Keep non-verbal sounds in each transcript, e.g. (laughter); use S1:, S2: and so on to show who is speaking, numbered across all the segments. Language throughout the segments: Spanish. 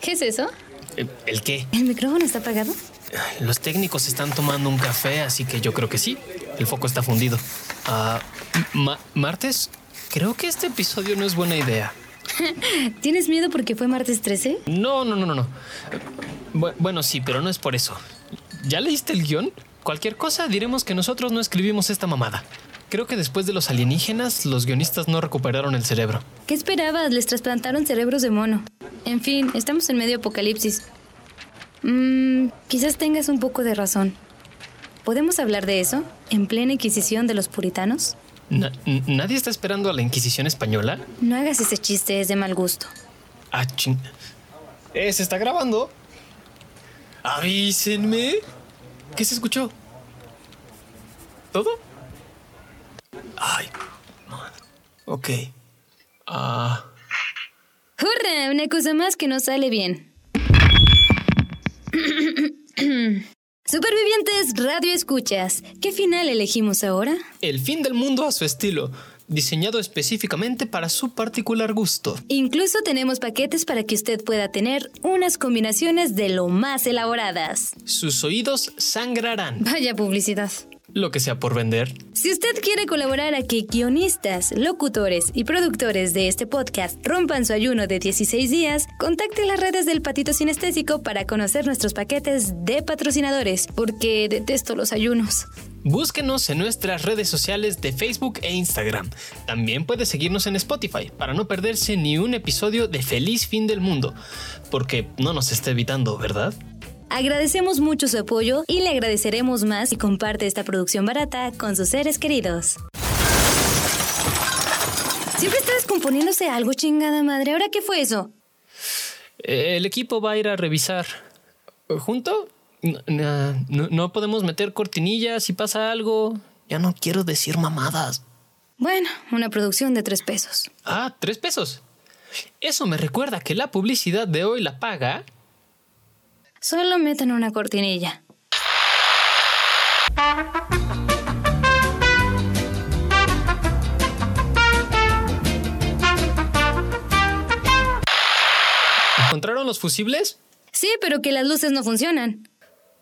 S1: ¿Qué es eso?
S2: Eh, ¿El qué?
S1: ¿El micrófono está apagado?
S2: Los técnicos están tomando un café, así que yo creo que sí. El foco está fundido. Ah, ma- ¿Martes? Creo que este episodio no es buena idea. (laughs)
S1: ¿Tienes miedo porque fue martes 13?
S2: No, no, no, no, no. Bu- bueno, sí, pero no es por eso. ¿Ya leíste el guion? Cualquier cosa diremos que nosotros no escribimos esta mamada. Creo que después de los alienígenas, los guionistas no recuperaron el cerebro.
S1: ¿Qué esperabas? Les trasplantaron cerebros de mono. En fin, estamos en medio apocalipsis. Mmm, quizás tengas un poco de razón. ¿Podemos hablar de eso? ¿En plena inquisición de los puritanos?
S2: Na- ¿Nadie está esperando a la Inquisición española?
S1: No hagas ese chiste, es de mal gusto.
S2: Ah, ching. Eh, ¿se está grabando? Avísenme. ¿Qué se escuchó? ¿Todo? Ay. Ok. Ah.
S1: ¡Hurra! Una cosa más que no sale bien. (clears throat) Supervivientes, radio escuchas. ¿Qué final elegimos ahora?
S2: el fin del mundo a su estilo, diseñado específicamente para su particular gusto.
S1: Incluso tenemos paquetes para que usted pueda tener unas combinaciones de lo más elaboradas.
S2: Sus oídos sangrarán.
S1: Vaya publicidad.
S2: Lo que sea por vender.
S1: Si usted quiere colaborar a que guionistas, locutores y productores de este podcast rompan su ayuno de 16 días, contacte las redes del Patito Sinestésico para conocer nuestros paquetes de patrocinadores, porque detesto los ayunos.
S2: Búsquenos en nuestras redes sociales de Facebook e Instagram. También puede seguirnos en Spotify para no perderse ni un episodio de Feliz Fin del Mundo, porque no nos está evitando, ¿verdad?
S1: Agradecemos mucho su apoyo y le agradeceremos más si comparte esta producción barata con sus seres queridos. Siempre está descomponiéndose algo, chingada madre. ¿Ahora qué fue eso?
S2: Eh, El equipo va a ir a revisar. ¿Junto? No, no- no- no podemos meter cortinillas si pasa algo. Ya no quiero decir mamadas.
S1: Bueno, una producción de tres pesos.
S2: Ah, tres pesos. Eso me recuerda que la publicidad de hoy la paga.
S1: Solo metan una cortinilla.
S2: ¿Encontraron los fusibles?
S1: Sí, pero que las luces no funcionan.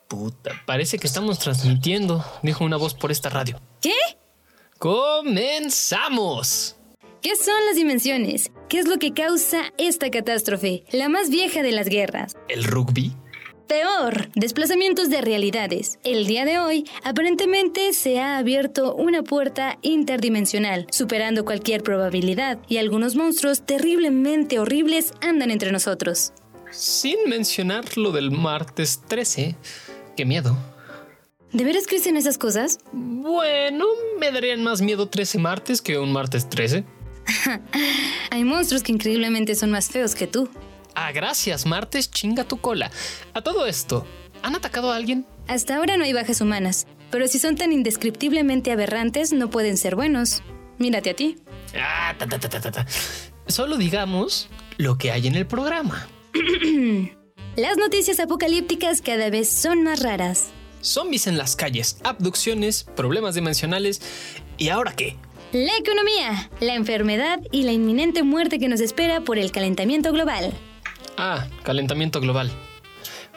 S2: Puta, parece que estamos transmitiendo, dijo una voz por esta radio.
S1: ¿Qué?
S2: ¡Comenzamos!
S1: ¿Qué son las dimensiones? ¿Qué es lo que causa esta catástrofe? La más vieja de las guerras.
S2: ¿El rugby?
S1: Peor, desplazamientos de realidades. El día de hoy, aparentemente se ha abierto una puerta interdimensional, superando cualquier probabilidad, y algunos monstruos terriblemente horribles andan entre nosotros.
S2: Sin mencionar lo del martes 13. ¡Qué miedo!
S1: ¿De veras crees en esas cosas?
S2: Bueno, me darían más miedo 13 martes que un martes 13. (laughs)
S1: Hay monstruos que increíblemente son más feos que tú.
S2: Ah, gracias, martes, chinga tu cola. A todo esto, ¿han atacado a alguien?
S1: Hasta ahora no hay bajas humanas, pero si son tan indescriptiblemente aberrantes, no pueden ser buenos. Mírate a ti.
S2: Ah, ta, ta, ta. Solo digamos lo que hay en el programa. (clears throat)
S1: Las noticias apocalípticas cada vez son más raras.
S2: Zombies en las calles, abducciones, problemas dimensionales. ¿Y ahora qué?
S1: La economía, la enfermedad y la inminente muerte que nos espera por el calentamiento global.
S2: Ah, calentamiento global.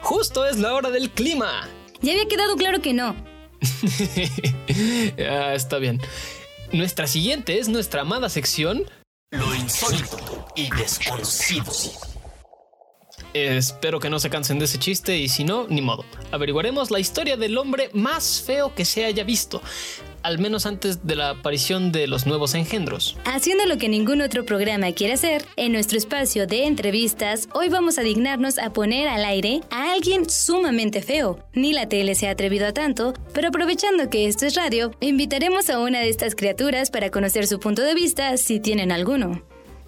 S2: Justo es la hora del clima.
S1: Ya había quedado claro que no. (laughs)
S2: ah, está bien. Nuestra siguiente es nuestra amada sección Lo insólito y desconocido. Espero que no se cansen de ese chiste y si no, ni modo. Averiguaremos la historia del hombre más feo que se haya visto, al menos antes de la aparición de los nuevos engendros.
S1: Haciendo lo que ningún otro programa quiere hacer, en nuestro espacio de entrevistas, hoy vamos a dignarnos a poner al aire a alguien sumamente feo. Ni la tele se ha atrevido a tanto, pero aprovechando que esto es radio, invitaremos a una de estas criaturas para conocer su punto de vista si tienen alguno.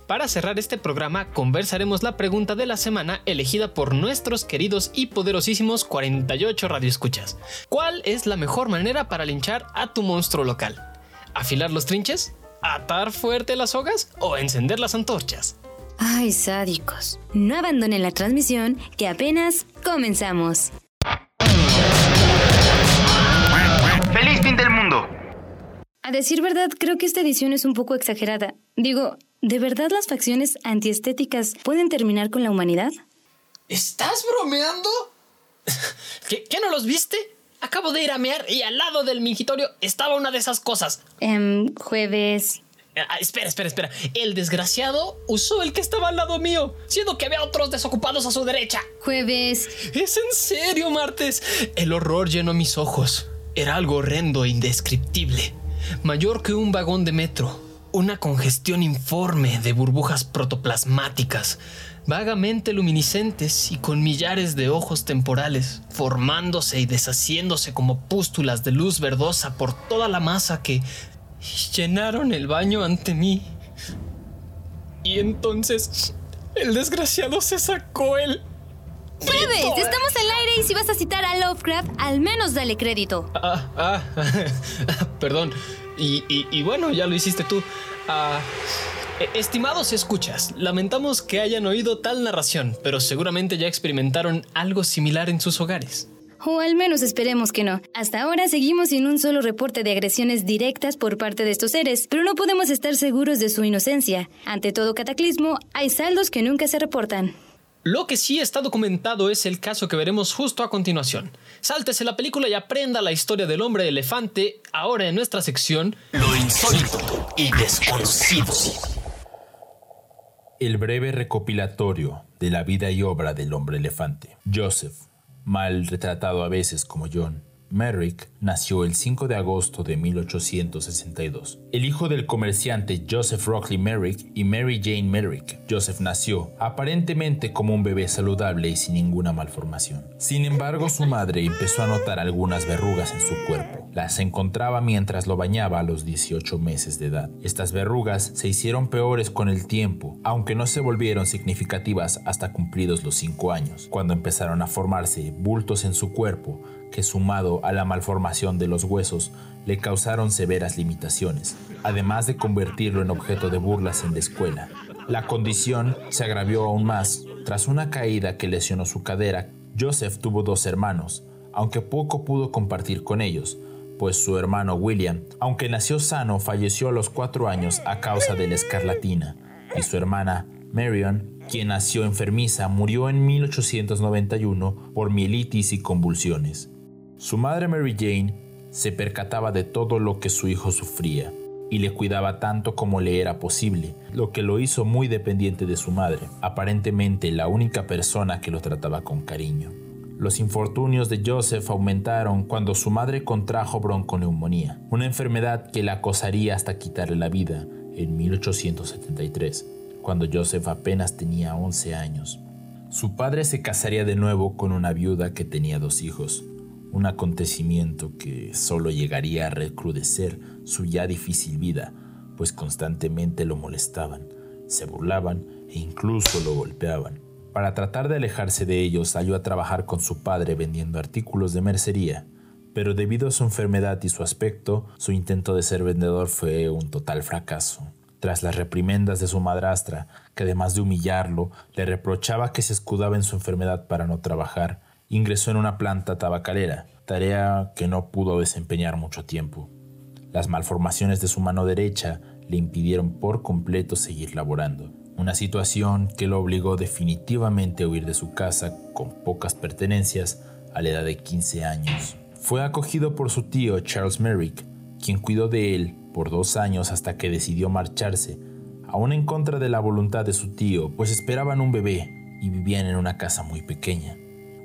S2: Para cerrar este programa, conversaremos la pregunta de la semana elegida por nuestros queridos y poderosísimos 48 radioescuchas. ¿Cuál es la mejor manera para linchar a tu monstruo local? ¿Afilar los trinches? ¿Atar fuerte las sogas? ¿O encender las antorchas?
S1: Ay, sádicos. No abandonen la transmisión, que apenas comenzamos.
S3: ¡Feliz fin del mundo!
S1: A decir verdad, creo que esta edición es un poco exagerada. Digo, ¿de verdad las facciones antiestéticas pueden terminar con la humanidad?
S2: ¿Estás bromeando? (laughs) ¿Qué, ¿Qué, no los viste? Acabo de ir a mear y al lado del mingitorio estaba una de esas cosas.
S1: Um, jueves.
S2: Ah, espera, espera, espera. El desgraciado usó el que estaba al lado mío, siendo que había otros desocupados a su derecha.
S1: Jueves.
S2: Es en serio, martes. El horror llenó mis ojos. Era algo horrendo e indescriptible. Mayor que un vagón de metro. Una congestión informe de burbujas protoplasmáticas, vagamente luminiscentes y con millares de ojos temporales, formándose y deshaciéndose como pústulas de luz verdosa por toda la masa que llenaron el baño ante mí. Y entonces el desgraciado se sacó el...
S1: ¡Jueves! Estamos al aire y si vas a citar a Lovecraft, al menos dale crédito.
S2: Ah, ah, (laughs) perdón. Y, bueno, ya lo hiciste tú. Ah, estimados escuchas, lamentamos que hayan oído tal narración, pero seguramente ya experimentaron algo similar en sus hogares.
S1: O al menos esperemos que no. Hasta ahora seguimos sin un solo reporte de agresiones directas por parte de estos seres, pero no podemos estar seguros de su inocencia. Ante todo cataclismo, hay saldos que nunca se reportan.
S2: Lo que sí está documentado es el caso que veremos justo a continuación. Sáltese la película y aprenda la historia del hombre elefante, ahora en nuestra sección
S4: Lo insólito y desconocido. El breve recopilatorio de la vida y obra del hombre elefante. Joseph, mal retratado a veces como John, Merrick nació el 5 de agosto de 1862. El hijo del comerciante Joseph Rockley Merrick y Mary Jane Merrick, Joseph nació aparentemente como un bebé saludable y sin ninguna malformación. Sin embargo, su madre empezó a notar algunas verrugas en su cuerpo. Las encontraba mientras lo bañaba a los 18 meses de edad. Estas verrugas se hicieron peores con el tiempo, aunque no se volvieron significativas hasta cumplidos los 5 años, cuando empezaron a formarse bultos en su cuerpo que sumado a la malformación de los huesos le causaron severas limitaciones, además de convertirlo en objeto de burlas en la escuela. La condición se agravió aún más tras una caída que lesionó su cadera. Joseph tuvo dos hermanos, aunque poco pudo compartir con ellos, pues su hermano William, aunque nació sano, falleció a los cuatro años a causa de la escarlatina, y su hermana Marion, quien nació enfermiza, murió en 1891 por mielitis y convulsiones. Su madre Mary Jane se percataba de todo lo que su hijo sufría y le cuidaba tanto como le era posible, lo que lo hizo muy dependiente de su madre, aparentemente la única persona que lo trataba con cariño. Los infortunios de Joseph aumentaron cuando su madre contrajo bronconeumonía, una enfermedad que la acosaría hasta quitarle la vida en 1873, cuando Joseph apenas tenía 11 años. Su padre se casaría de nuevo con una viuda que tenía dos hijos, un acontecimiento que solo llegaría a recrudecer su ya difícil vida, pues constantemente lo molestaban, se burlaban e incluso lo golpeaban. Para tratar de alejarse de ellos, salió a trabajar con su padre vendiendo artículos de mercería, pero debido a su enfermedad y su aspecto, su intento de ser vendedor fue un total fracaso. Tras las reprimendas de su madrastra, que además de humillarlo, le reprochaba que se escudaba en su enfermedad para no trabajar, ingresó en una planta tabacalera, tarea que no pudo desempeñar mucho tiempo. Las malformaciones de su mano derecha le impidieron por completo seguir laborando, una situación que lo obligó definitivamente a huir de su casa con pocas pertenencias a la edad de 15 años. Fue acogido por su tío Charles Merrick, quien cuidó de él por dos años hasta que decidió marcharse, aún en contra de la voluntad de su tío, pues esperaban un bebé y vivían en una casa muy pequeña.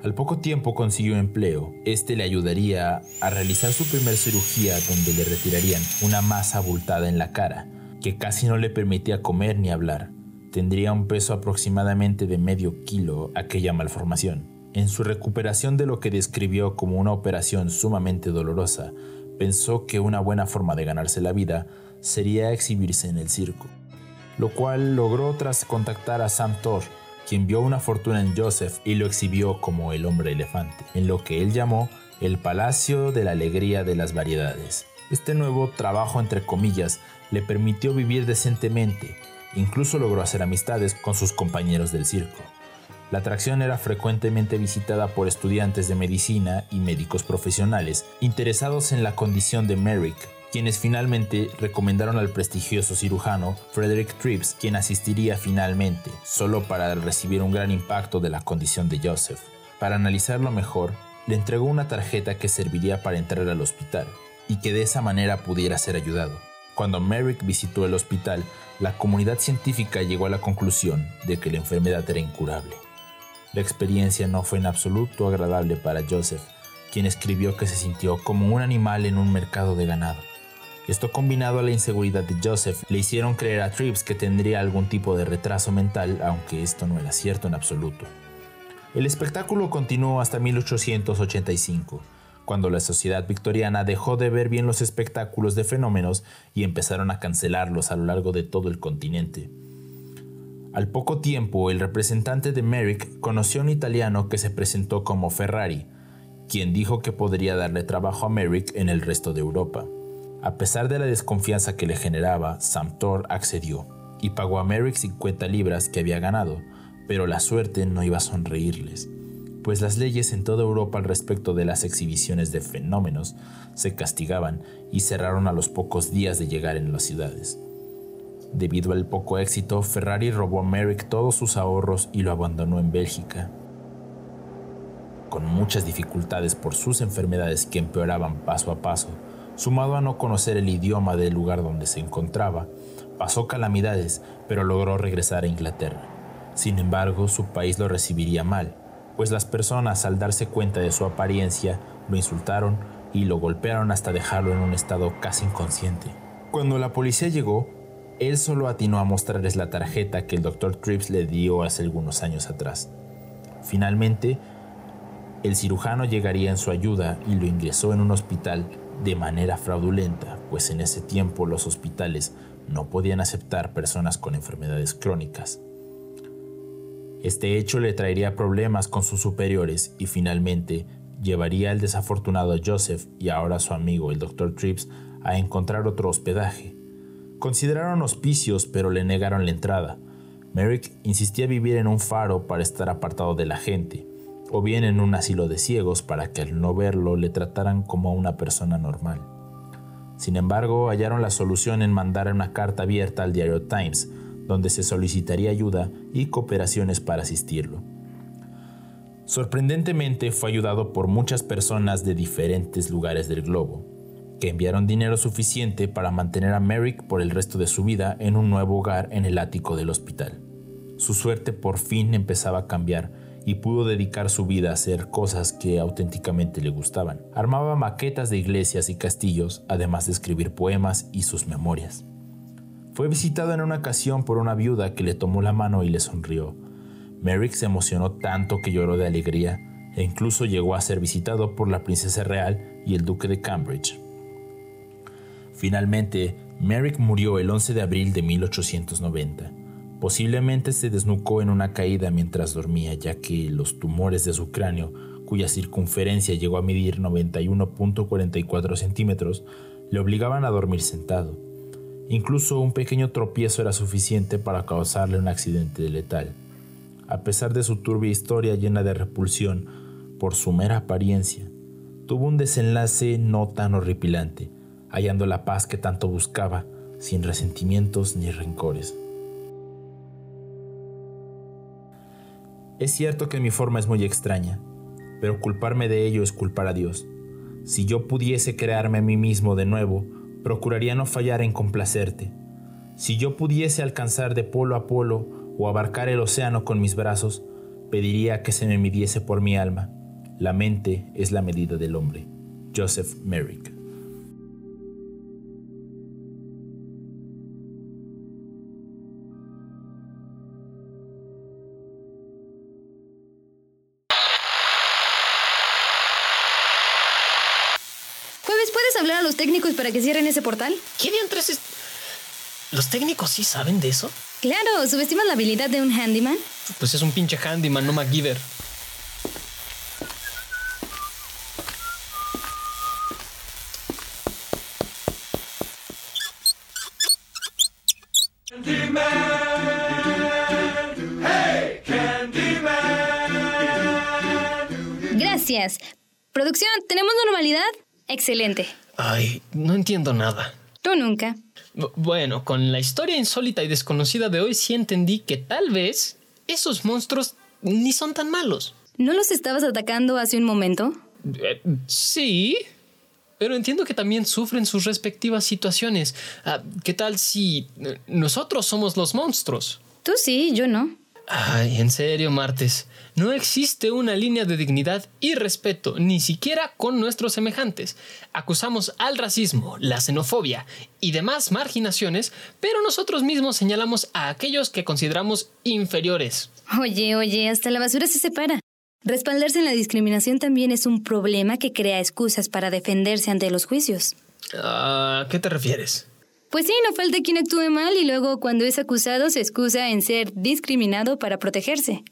S4: Al poco tiempo consiguió empleo. Este le ayudaría a realizar su primer cirugía donde le retirarían una masa abultada en la cara, que casi no le permitía comer ni hablar. Tendría un peso aproximadamente de medio kilo aquella malformación. En su recuperación de lo que describió como una operación sumamente dolorosa, pensó que una buena forma de ganarse la vida sería exhibirse en el circo, lo cual logró tras contactar a Sam Thor, quien vio una fortuna en Joseph y lo exhibió como el hombre elefante, en lo que él llamó el Palacio de la Alegría de las Variedades. Este nuevo trabajo, entre comillas, le permitió vivir decentemente, incluso logró hacer amistades con sus compañeros del circo. La atracción era frecuentemente visitada por estudiantes de medicina y médicos profesionales interesados en la condición de Merrick, quienes finalmente recomendaron al prestigioso cirujano Frederick Trips, quien asistiría finalmente, solo para recibir un gran impacto de la condición de Joseph. Para analizarlo mejor, le entregó una tarjeta que serviría para entrar al hospital y que de esa manera pudiera ser ayudado. Cuando Merrick visitó el hospital, la comunidad científica llegó a la conclusión de que la enfermedad era incurable. La experiencia no fue en absoluto agradable para Joseph, quien escribió que se sintió como un animal en un mercado de ganado. Esto combinado a la inseguridad de Joseph le hicieron creer a Trips que tendría algún tipo de retraso mental, aunque esto no era cierto en absoluto. El espectáculo continuó hasta 1885, cuando la sociedad victoriana dejó de ver bien los espectáculos de fenómenos y empezaron a cancelarlos a lo largo de todo el continente. Al poco tiempo, el representante de Merrick conoció a un italiano que se presentó como Ferrari, quien dijo que podría darle trabajo a Merrick en el resto de Europa. A pesar de la desconfianza que le generaba, Samtor accedió y pagó a Merrick 50 libras que había ganado, pero la suerte no iba a sonreírles, pues las leyes en toda Europa al respecto de las exhibiciones de fenómenos se castigaban y cerraron a los pocos días de llegar en las ciudades. Debido al poco éxito, Ferrari robó a Merrick todos sus ahorros y lo abandonó en Bélgica. Con muchas dificultades por sus enfermedades que empeoraban paso a paso, sumado a no conocer el idioma del lugar donde se encontraba, pasó calamidades, pero logró regresar a Inglaterra. Sin embargo, su país lo recibiría mal, pues las personas al darse cuenta de su apariencia lo insultaron y lo golpearon hasta dejarlo en un estado casi inconsciente. Cuando la policía llegó, él solo atinó a mostrarles la tarjeta que el Dr. Trips le dio hace algunos años atrás. Finalmente, el cirujano llegaría en su ayuda y lo ingresó en un hospital de manera fraudulenta, pues en ese tiempo los hospitales no podían aceptar personas con enfermedades crónicas. Este hecho le traería problemas con sus superiores y finalmente llevaría al desafortunado Joseph y ahora su amigo el Dr. Trips a encontrar otro hospedaje. Consideraron hospicios pero le negaron la entrada. Merrick insistía vivir en un faro para estar apartado de la gente, o bien en un asilo de ciegos para que al no verlo le trataran como a una persona normal. Sin embargo, hallaron la solución en mandar una carta abierta al diario Times, donde se solicitaría ayuda y cooperaciones para asistirlo. Sorprendentemente fue ayudado por muchas personas de diferentes lugares del globo, que enviaron dinero suficiente para mantener a Merrick por el resto de su vida en un nuevo hogar en el ático del hospital. Su suerte por fin empezaba a cambiar y pudo dedicar su vida a hacer cosas que auténticamente le gustaban. Armaba maquetas de iglesias y castillos, además de escribir poemas y sus memorias. Fue visitado en una ocasión por una viuda que le tomó la mano y le sonrió. Merrick se emocionó tanto que lloró de alegría e incluso llegó a ser visitado por la princesa real y el duque de Cambridge. Finalmente, Merrick murió el 11 de abril de 1890 Posiblemente se desnucó en una caída mientras dormía, ya que los tumores de su cráneo, cuya circunferencia llegó a medir 91.44 centímetros, le obligaban a dormir sentado. Incluso un pequeño tropiezo era suficiente para causarle un accidente letal. A pesar de su turbia historia llena de repulsión por su mera apariencia, tuvo un desenlace no tan horripilante, hallando la paz que tanto buscaba, sin resentimientos ni rencores. Es cierto que mi forma es muy extraña, pero culparme de ello es culpar a Dios. Si yo pudiese crearme a mí mismo de nuevo, procuraría no fallar en complacerte. Si yo pudiese alcanzar de polo a polo o abarcar el océano con mis brazos, pediría que se me midiese por mi alma. La mente es la medida del hombre. Joseph Merrick.
S1: Para que cierren ese portal?
S2: ¿Qué diantres es? ¿Los técnicos sí saben de eso?
S1: Claro, ¿subestimas la habilidad de un handyman?
S2: Pues es un pinche handyman, no MacGyver.
S1: Gracias. Producción, ¿tenemos normalidad? Excelente.
S2: Ay, no entiendo nada.
S1: Tú nunca.
S2: Bu- Bueno, con la historia insólita y desconocida de hoy sí entendí que tal vez esos monstruos ni son tan malos.
S1: ¿No los estabas atacando hace un momento?
S2: Eh, sí, pero entiendo que también sufren sus respectivas situaciones. Ah, ¿Qué tal si eh, nosotros somos los monstruos?
S1: Tú sí, yo no.
S2: Ay, en serio, Martes. No existe una línea de dignidad y respeto, ni siquiera con nuestros semejantes. Acusamos al racismo, la xenofobia y demás marginaciones, pero nosotros mismos señalamos a aquellos que consideramos inferiores.
S1: Oye, oye, hasta la basura se separa. Respaldarse en la discriminación también es un problema que crea excusas para defenderse ante los juicios.
S2: ¿A qué te refieres?
S1: Pues sí, no falta quien actúe mal y luego cuando es acusado se excusa en ser discriminado para protegerse.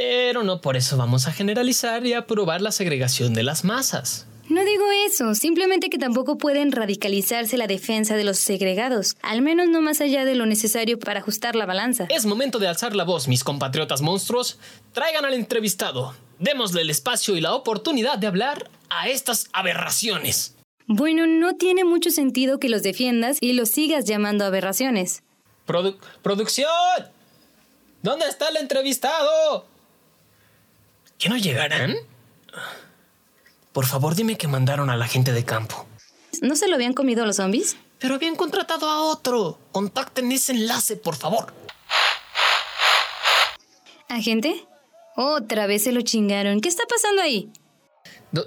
S2: Pero no por eso vamos a generalizar y aprobar la segregación de las masas.
S1: No digo eso, simplemente que tampoco pueden radicalizarse la defensa de los segregados, al menos no más allá de lo necesario para ajustar la balanza.
S2: Es momento de alzar la voz, mis compatriotas monstruos. Traigan al entrevistado. Démosle el espacio y la oportunidad de hablar a estas aberraciones.
S1: Bueno, no tiene mucho sentido que los defiendas y los sigas llamando aberraciones.
S2: Produ- ¡Producción! ¿Dónde está el entrevistado? ¿Que no llegarán? Por favor, dime que mandaron a la gente de campo.
S1: ¿No se lo habían comido los zombies?
S2: Pero habían contratado a otro. Contacten ese enlace, por favor.
S1: ¿Agente? Otra vez se lo chingaron. ¿Qué está pasando ahí?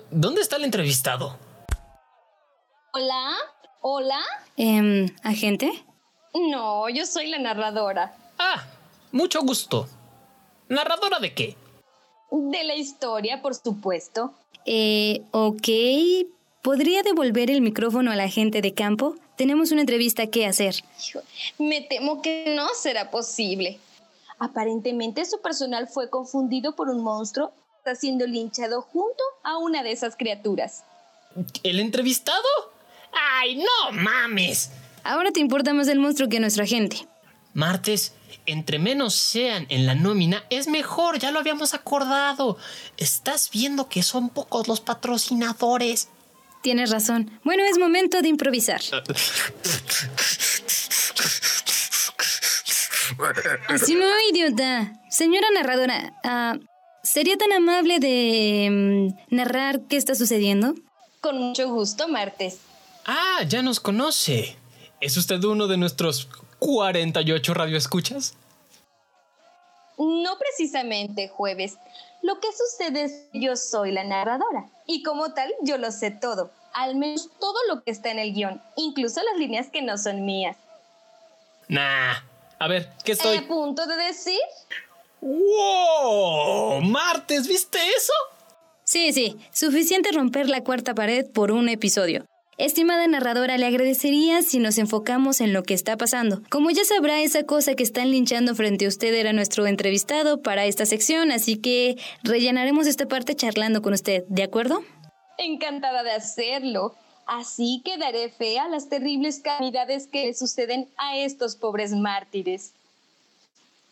S2: ¿Dónde está el entrevistado?
S5: Hola, hola.
S1: Em, ¿agente?
S5: No, yo soy la narradora
S2: Ah, mucho gusto. ¿Narradora de qué?
S5: De la historia, por supuesto.
S1: Eh, ok. ¿Podría devolver el micrófono al agente de campo? Tenemos una entrevista que hacer.
S5: Hijo, Me temo que no será posible. Aparentemente su personal fue confundido por un monstruo que está siendo linchado junto a una de esas criaturas.
S2: ¿El entrevistado? ¡Ay, no mames!
S1: Ahora te importa más el monstruo que nuestro agente.
S2: Martes, entre menos sean en la nómina, es mejor, ya lo habíamos acordado. Estás viendo que son pocos los patrocinadores.
S1: Tienes razón. Bueno, es momento de improvisar. Así no, idiota. Señora narradora, ah, ¿sería tan amable de mm, narrar qué está sucediendo?
S5: Con mucho gusto, Martes.
S2: Ah, ya nos conoce. ¿Es usted uno de nuestros 48 radioescuchas?
S5: No precisamente jueves. Lo que sucede es que yo soy la narradora y como tal yo lo sé todo, al menos todo lo que está en el guion, incluso las líneas que no son mías.
S2: Nah. A ver, ¿qué
S5: ¿A
S2: estoy?
S5: punto de decir?
S2: ¡Wow! Martes, ¿viste eso?
S1: Sí, sí, suficiente romper la cuarta pared por un episodio. Estimada narradora, le agradecería si nos enfocamos en lo que está pasando. Como ya sabrá, esa cosa que están linchando frente a usted era nuestro entrevistado para esta sección, así que rellenaremos esta parte charlando con usted, ¿de acuerdo?
S5: Encantada de hacerlo. Así que daré fe a las terribles calamidades que le suceden a estos pobres mártires.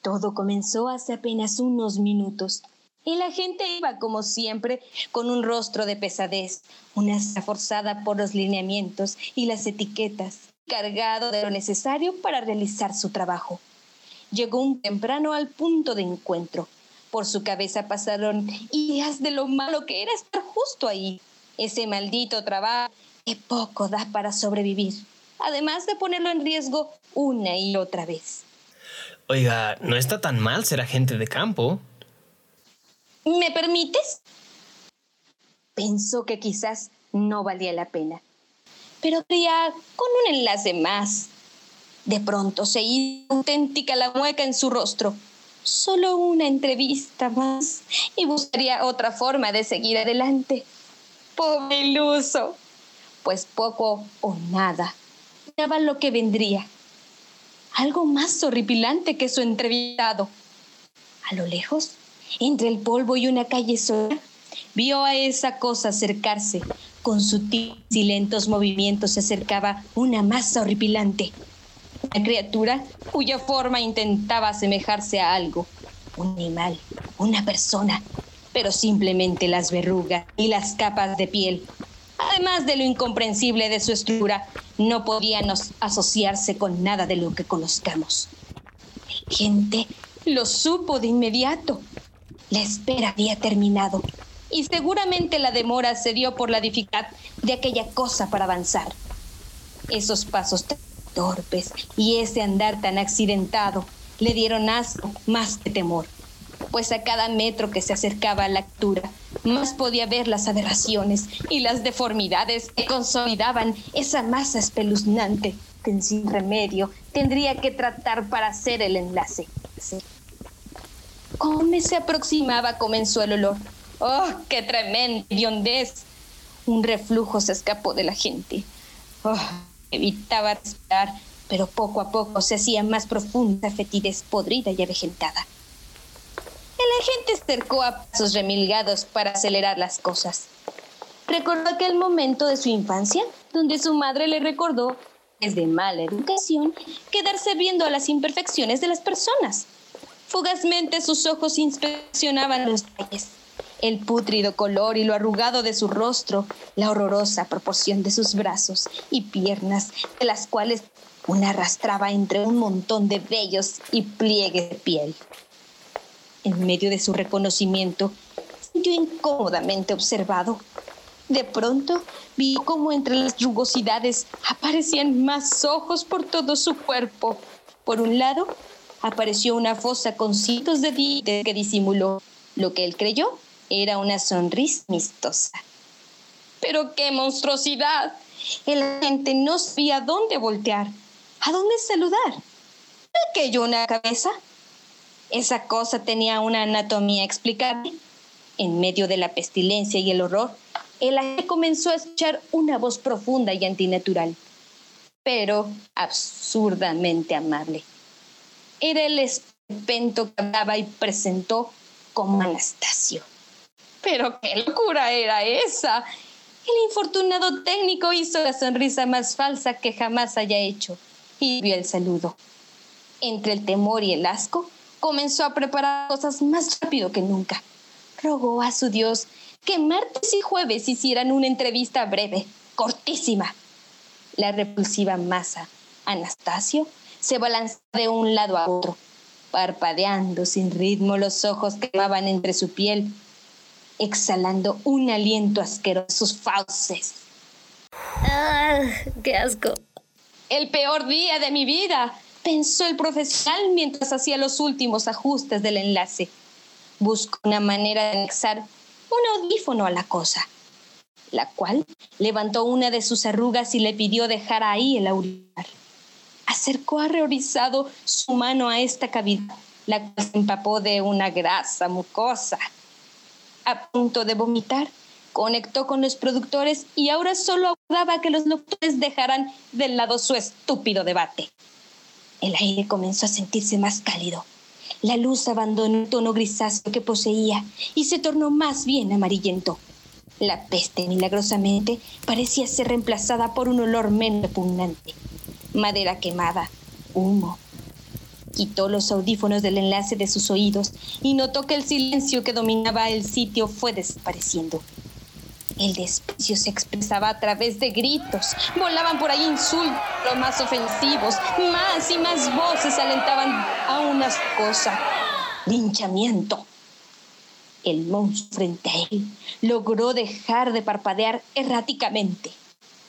S5: Todo comenzó hace apenas unos minutos. Y la gente iba, como siempre, con un rostro de pesadez, una forzada por los lineamientos y las etiquetas, cargado de lo necesario para realizar su trabajo. Llegó un temprano al punto de encuentro. Por su cabeza pasaron ideas de lo malo que era estar justo ahí. Ese maldito trabajo que poco da para sobrevivir, además de ponerlo en riesgo una y otra vez.
S2: Oiga, no está tan mal ser agente de campo.
S5: ¿Me permites? Pensó que quizás no valía la pena, pero creía con un enlace más. De pronto se hizo auténtica la mueca en su rostro. Solo una entrevista más y buscaría otra forma de seguir adelante. Pobre iluso, pues poco o nada daba lo que vendría. Algo más horripilante que su entrevistado. A lo lejos, entre el polvo y una calle sola, vio a esa cosa acercarse. Con sutiles y lentos movimientos se acercaba una masa horripilante. Una criatura cuya forma intentaba asemejarse a algo. Un animal, una persona, pero simplemente las verrugas y las capas de piel. además de lo incomprensible de su estructura, no podía asociarse con nada de lo que conozcamos. La gente lo supo de inmediato. La espera había terminado y seguramente la demora se dio por la dificultad de aquella cosa para avanzar. Esos pasos tan torpes y ese andar tan accidentado le dieron asco más que temor, pues a cada metro que se acercaba a la altura, más podía ver las aberraciones y las deformidades que consolidaban esa masa espeluznante que sin remedio tendría que tratar para hacer el enlace. Conforme se aproximaba comenzó el olor. ¡Oh, qué tremenda hondez! Un reflujo se escapó de la gente. Oh, evitaba respirar, pero poco a poco se hacía más profunda fetidez podrida y avejentada. El agente se acercó a pasos remilgados para acelerar las cosas. Recordó aquel momento de su infancia, donde su madre le recordó, desde mala educación, quedarse viendo a las imperfecciones de las personas. Fugazmente sus ojos inspeccionaban los detalles, el pútrido color y lo arrugado de su rostro, la horrorosa proporción de sus brazos y piernas, de las cuales una arrastraba entre un montón de vellos y pliegues de piel. En medio de su reconocimiento, sintió incómodamente observado. De pronto vio cómo entre las rugosidades aparecían más ojos por todo su cuerpo. Por un lado, apareció una fosa con cientos de dientes que disimuló lo que él creyó era una sonrisa amistosa. ¡Pero qué monstruosidad! El agente no sabía dónde voltear, a dónde saludar. aquello una cabeza? Esa cosa tenía una anatomía explicable. En medio de la pestilencia y el horror, el agente comenzó a escuchar una voz profunda y antinatural, pero absurdamente amable era el espento que hablaba y presentó como Anastasio. Pero qué locura era esa. El infortunado técnico hizo la sonrisa más falsa que jamás haya hecho y vio el saludo. Entre el temor y el asco, comenzó a preparar cosas más rápido que nunca. Rogó a su Dios que martes y jueves hicieran una entrevista breve, cortísima. La repulsiva masa, Anastasio, se balanceaba de un lado a otro, parpadeando sin ritmo los ojos quemaban entre su piel, exhalando un aliento asqueroso sus fauces.
S1: ¡Ah! ¡Qué asco!
S5: El peor día de mi vida, pensó el profesional mientras hacía los últimos ajustes del enlace. Buscó una manera de anexar un audífono a la cosa, la cual levantó una de sus arrugas y le pidió dejar ahí el auricular acercó arreorizado su mano a esta cavidad, la cual se empapó de una grasa mucosa. A punto de vomitar, conectó con los productores y ahora solo aguardaba que los locutores dejaran de lado su estúpido debate. El aire comenzó a sentirse más cálido. La luz abandonó el tono grisáceo que poseía y se tornó más bien amarillento. La peste milagrosamente parecía ser reemplazada por un olor menos repugnante madera quemada, humo. Quitó los audífonos del enlace de sus oídos y notó que el silencio que dominaba el sitio fue desapareciendo. El desprecio se expresaba a través de gritos. Volaban por ahí insultos más ofensivos. Más y más voces alentaban a una cosa. Linchamiento. El monstruo frente a él logró dejar de parpadear erráticamente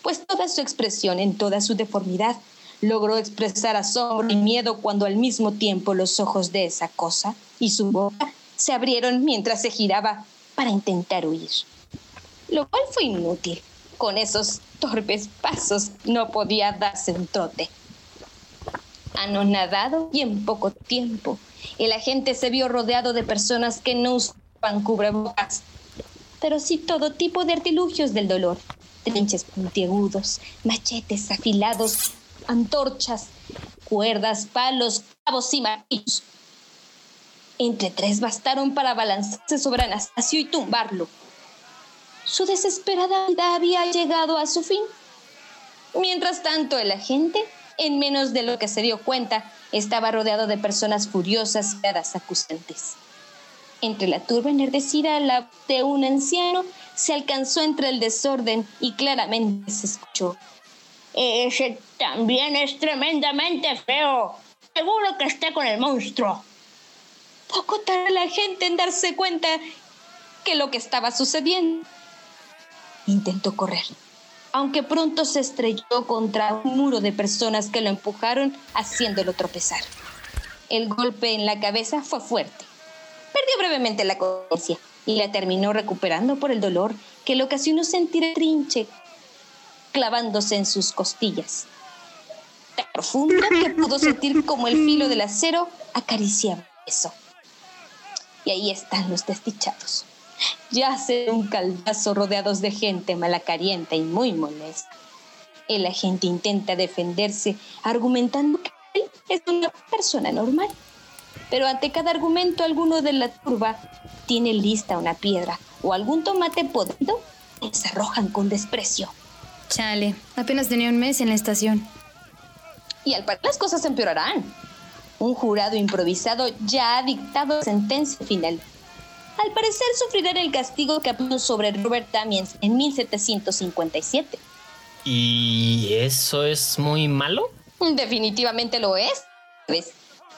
S5: pues toda su expresión en toda su deformidad logró expresar asombro y miedo cuando al mismo tiempo los ojos de esa cosa y su boca se abrieron mientras se giraba para intentar huir. Lo cual fue inútil. Con esos torpes pasos no podía darse un trote. Anonadado y en poco tiempo, el agente se vio rodeado de personas que no usaban cubrebocas, pero sí todo tipo de artilugios del dolor trinches puntiagudos, machetes afilados, antorchas, cuerdas, palos, cabos y martillos. Entre tres bastaron para balanzarse sobre Anastasio y tumbarlo. Su desesperada vida había llegado a su fin. Mientras tanto, el agente, en menos de lo que se dio cuenta, estaba rodeado de personas furiosas y acusantes. Entre la turba enardecida la de un anciano se alcanzó entre el desorden y claramente se escuchó. Ese también es tremendamente feo. Seguro que está con el monstruo. Poco tarde la gente en darse cuenta que lo que estaba sucediendo. Intentó correr, aunque pronto se estrelló contra un muro de personas que lo empujaron haciéndolo tropezar. El golpe en la cabeza fue fuerte. Perdió brevemente la conciencia y la terminó recuperando por el dolor que le ocasionó sentir el trinche clavándose en sus costillas. Tan profundo que pudo sentir como el filo del acero acariciaba eso. Y ahí están los desdichados. Yacen un caldazo rodeados de gente malacarienta y muy molesta. El agente intenta defenderse argumentando que él es una persona normal. Pero ante cada argumento alguno de la turba tiene lista una piedra o algún tomate podrido se arrojan con desprecio.
S1: Chale, apenas tenía un mes en la estación.
S5: Y al parecer las cosas empeorarán. Un jurado improvisado ya ha dictado sentencia final. Al parecer sufrirán el castigo que puso sobre Robert Damiens en 1757.
S2: ¿Y eso es muy malo?
S5: Definitivamente lo es. ¿Ves?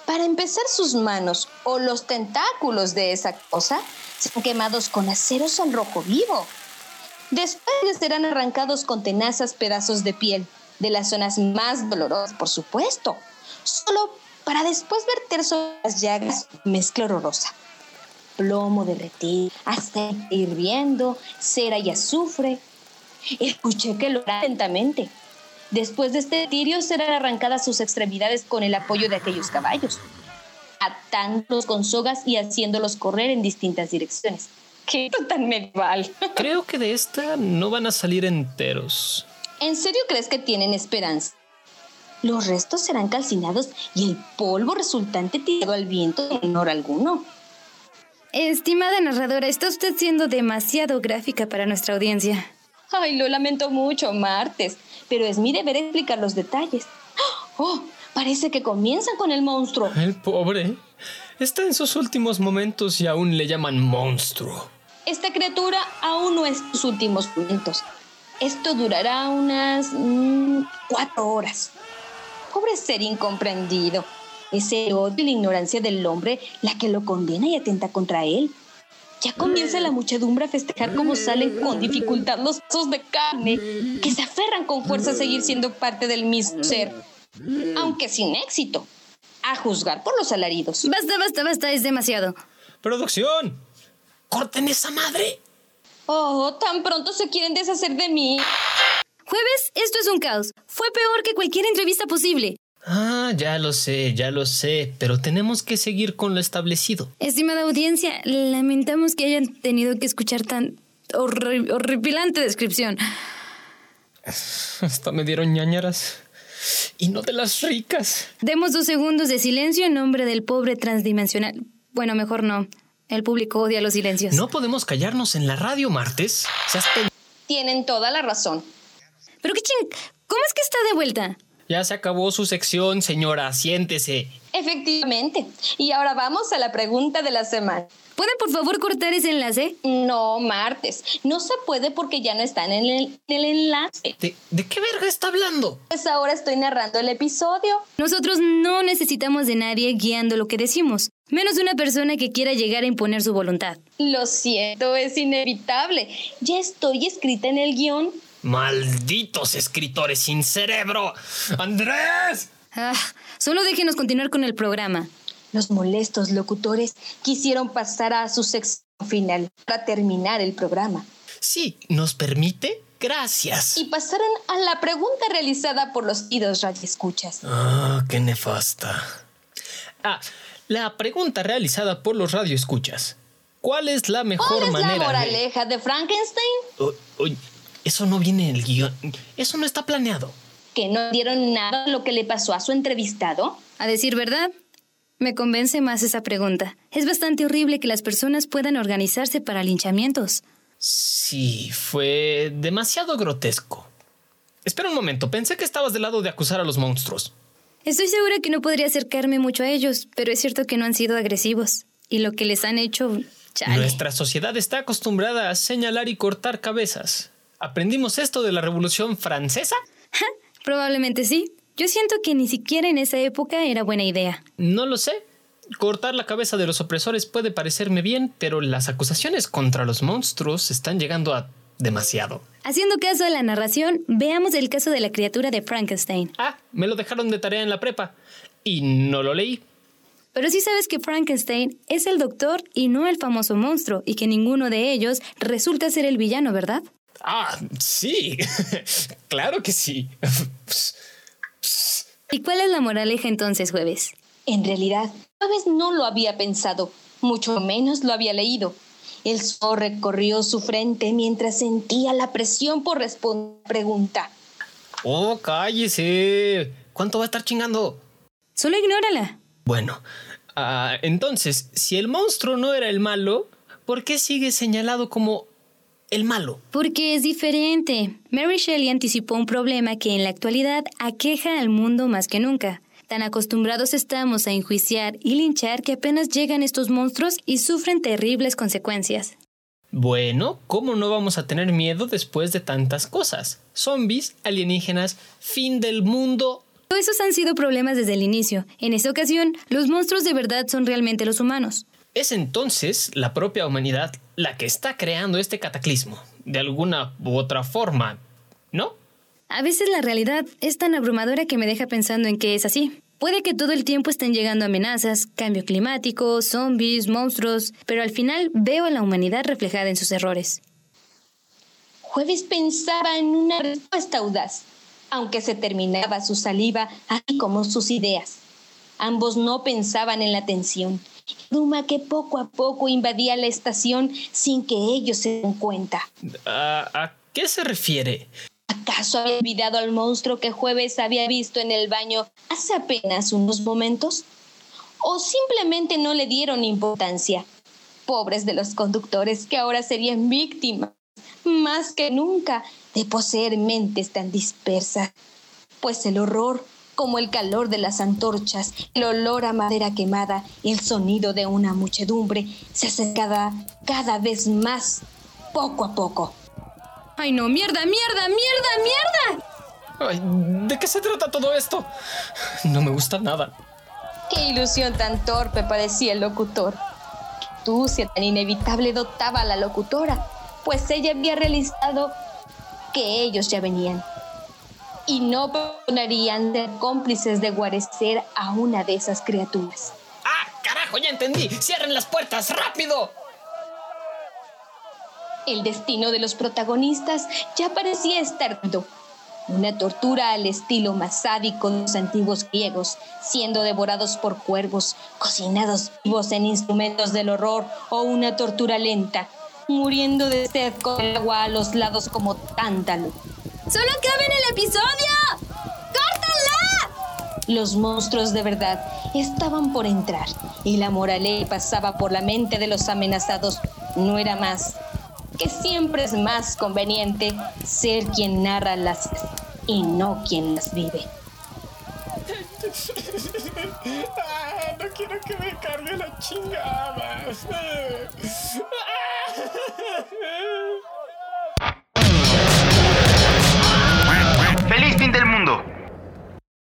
S5: Para empezar, sus manos o los tentáculos de esa cosa son quemados con aceros al rojo vivo. Después les serán arrancados con tenazas pedazos de piel, de las zonas más dolorosas, por supuesto, solo para después verter sobre las llagas mezcla horrorosa. Plomo derretido, aceite hirviendo, cera y azufre. Escuché que lo lentamente. Después de este tirio serán arrancadas sus extremidades con el apoyo de aquellos caballos, atándolos con sogas y haciéndolos correr en distintas direcciones. ¡Qué tan medieval! (laughs)
S2: Creo que de esta no van a salir enteros.
S5: ¿En serio crees que tienen esperanza? Los restos serán calcinados y el polvo resultante tirado al viento sin honor alguno.
S1: Estimada narradora, está usted siendo demasiado gráfica para nuestra audiencia.
S5: Ay, lo lamento mucho, Martes, pero es mi deber explicar los detalles. Oh, parece que comienzan con el monstruo.
S2: El pobre está en sus últimos momentos y aún le llaman monstruo.
S5: Esta criatura aún no es en sus últimos momentos. Esto durará unas mm, cuatro horas. Pobre ser incomprendido. Es el odio y la ignorancia del hombre la que lo condena y atenta contra él. Ya comienza la muchedumbre a festejar cómo salen con dificultad los trozos de carne que se aferran con fuerza a seguir siendo parte del mismo ser, aunque sin éxito, a juzgar por los alaridos.
S1: Basta, basta, basta, es demasiado.
S2: ¡Producción! ¡Corten esa madre!
S5: Oh, tan pronto se quieren deshacer de mí.
S1: Jueves, esto es un caos. Fue peor que cualquier entrevista posible.
S2: Ah, ya lo sé, ya lo sé, pero tenemos que seguir con lo establecido.
S1: Estimada audiencia, lamentamos que hayan tenido que escuchar tan horri- horripilante descripción. (laughs)
S2: Hasta me dieron ñañaras. Y no de las ricas.
S1: Demos dos segundos de silencio en nombre del pobre transdimensional. Bueno, mejor no. El público odia los silencios.
S2: No podemos callarnos en la radio, martes.
S5: Tienen toda la razón.
S1: Pero qué ching... ¿Cómo es que está de vuelta?
S2: Ya se acabó su sección, señora. Siéntese.
S5: Efectivamente. Y ahora vamos a la pregunta de la semana.
S1: ¿Pueden por favor cortar ese enlace?
S5: No, martes. No se puede porque ya no están en el, en el enlace.
S2: ¿De, de qué verga está hablando?
S5: Pues ahora estoy narrando el episodio.
S1: Nosotros no necesitamos de nadie guiando lo que decimos, menos de una persona que quiera llegar a imponer su voluntad.
S5: Lo siento, es inevitable. Ya estoy escrita en el guion.
S2: Malditos escritores sin cerebro. Andrés.
S1: Ah, solo déjenos continuar con el programa.
S5: Los molestos locutores quisieron pasar a su sección final para terminar el programa.
S2: Sí, ¿nos permite? Gracias.
S5: Y pasaron a la pregunta realizada por los idos radioescuchas.
S2: Ah, qué nefasta. Ah, la pregunta realizada por los radioescuchas. ¿Cuál es la mejor
S5: ¿Cuál es
S2: manera
S5: la
S2: de-
S5: moraleja de Frankenstein?
S2: Oh, oye, eso no viene en el guion. Eso no está planeado.
S5: ¿Que no dieron nada a lo que le pasó a su entrevistado?
S1: A decir verdad, me convence más esa pregunta. Es bastante horrible que las personas puedan organizarse para linchamientos.
S2: Sí, fue demasiado grotesco. Espera un momento, pensé que estabas del lado de acusar a los monstruos.
S1: Estoy segura que no podría acercarme mucho a ellos, pero es cierto que no han sido agresivos. y lo que les han hecho. Chale.
S2: Nuestra sociedad está acostumbrada a señalar y cortar cabezas. ¿Aprendimos esto de la Revolución Francesa? (laughs)
S1: Probablemente sí. Yo siento que ni siquiera en esa época era buena idea.
S2: No lo sé. Cortar la cabeza de los opresores puede parecerme bien, pero las acusaciones contra los monstruos están llegando a demasiado.
S1: Haciendo caso a la narración, veamos el caso de la criatura de Frankenstein.
S2: Ah, me lo dejaron de tarea en la prepa y no lo leí.
S1: Pero sí sabes que Frankenstein es el doctor y no el famoso monstruo, y que ninguno de ellos resulta ser el villano, ¿verdad?
S2: Ah, sí. (laughs) claro que sí.
S1: ¿Y cuál es la moraleja entonces, Jueves?
S5: En realidad, Jueves no lo había pensado, mucho menos lo había leído. El sol recorrió su frente mientras sentía la presión por responder la pregunta.
S2: Oh, cállese. ¿Cuánto va a estar chingando?
S1: Solo ignórala.
S2: Bueno, ah, entonces, si el monstruo no era el malo, ¿por qué sigue señalado como el malo?
S1: Porque es diferente. Mary Shelley anticipó un problema que en la actualidad aqueja al mundo más que nunca. Tan acostumbrados estamos a enjuiciar y linchar que apenas llegan estos monstruos y sufren terribles consecuencias.
S2: Bueno, ¿cómo no vamos a tener miedo después de tantas cosas? Zombies, alienígenas, fin del mundo.
S1: Todos esos han sido problemas desde el inicio. En esta ocasión, los monstruos de verdad son realmente los humanos.
S2: Es entonces la propia humanidad la que está creando este cataclismo, de alguna u otra forma, ¿no?
S1: A veces la realidad es tan abrumadora que me deja pensando en que es así. Puede que todo el tiempo estén llegando amenazas, cambio climático, zombies, monstruos, pero al final veo a la humanidad reflejada en sus errores.
S5: Jueves pensaba en una respuesta audaz, aunque se terminaba su saliva así como sus ideas. Ambos no pensaban en la tensión, Duma que poco a poco invadía la estación sin que ellos se den cuenta.
S2: ¿A, a qué se refiere?
S5: ¿Acaso había olvidado al monstruo que Jueves había visto en el baño hace apenas unos momentos? ¿O simplemente no le dieron importancia? Pobres de los conductores que ahora serían víctimas, más que nunca, de poseer mentes tan dispersas. Pues el horror, como el calor de las antorchas, el olor a madera quemada y el sonido de una muchedumbre, se acercaba cada vez más, poco a poco.
S1: ¡Ay no! ¡Mierda, mierda, mierda, mierda!
S2: Ay, ¿De qué se trata todo esto? No me gusta nada.
S5: Qué ilusión tan torpe parecía el locutor. Qué tucia tan inevitable dotaba a la locutora, pues ella había realizado que ellos ya venían. Y no perdonarían ser cómplices de guarecer a una de esas criaturas.
S2: ¡Ah, carajo! Ya entendí. ¡Cierren las puertas! ¡Rápido!
S5: El destino de los protagonistas ya parecía estar dado. Una tortura al estilo más sádico de los antiguos griegos, siendo devorados por cuervos, cocinados vivos en instrumentos del horror o una tortura lenta, muriendo de sed con el agua a los lados como tántalo.
S1: ¡Solo acaben el episodio! ¡Córtala!
S5: Los monstruos de verdad estaban por entrar y la moraleja pasaba por la mente de los amenazados no era más siempre es más conveniente ser quien narra las y no quien las vive.
S2: Ah, no quiero que me cargue la chingada. ¡Feliz fin del mundo!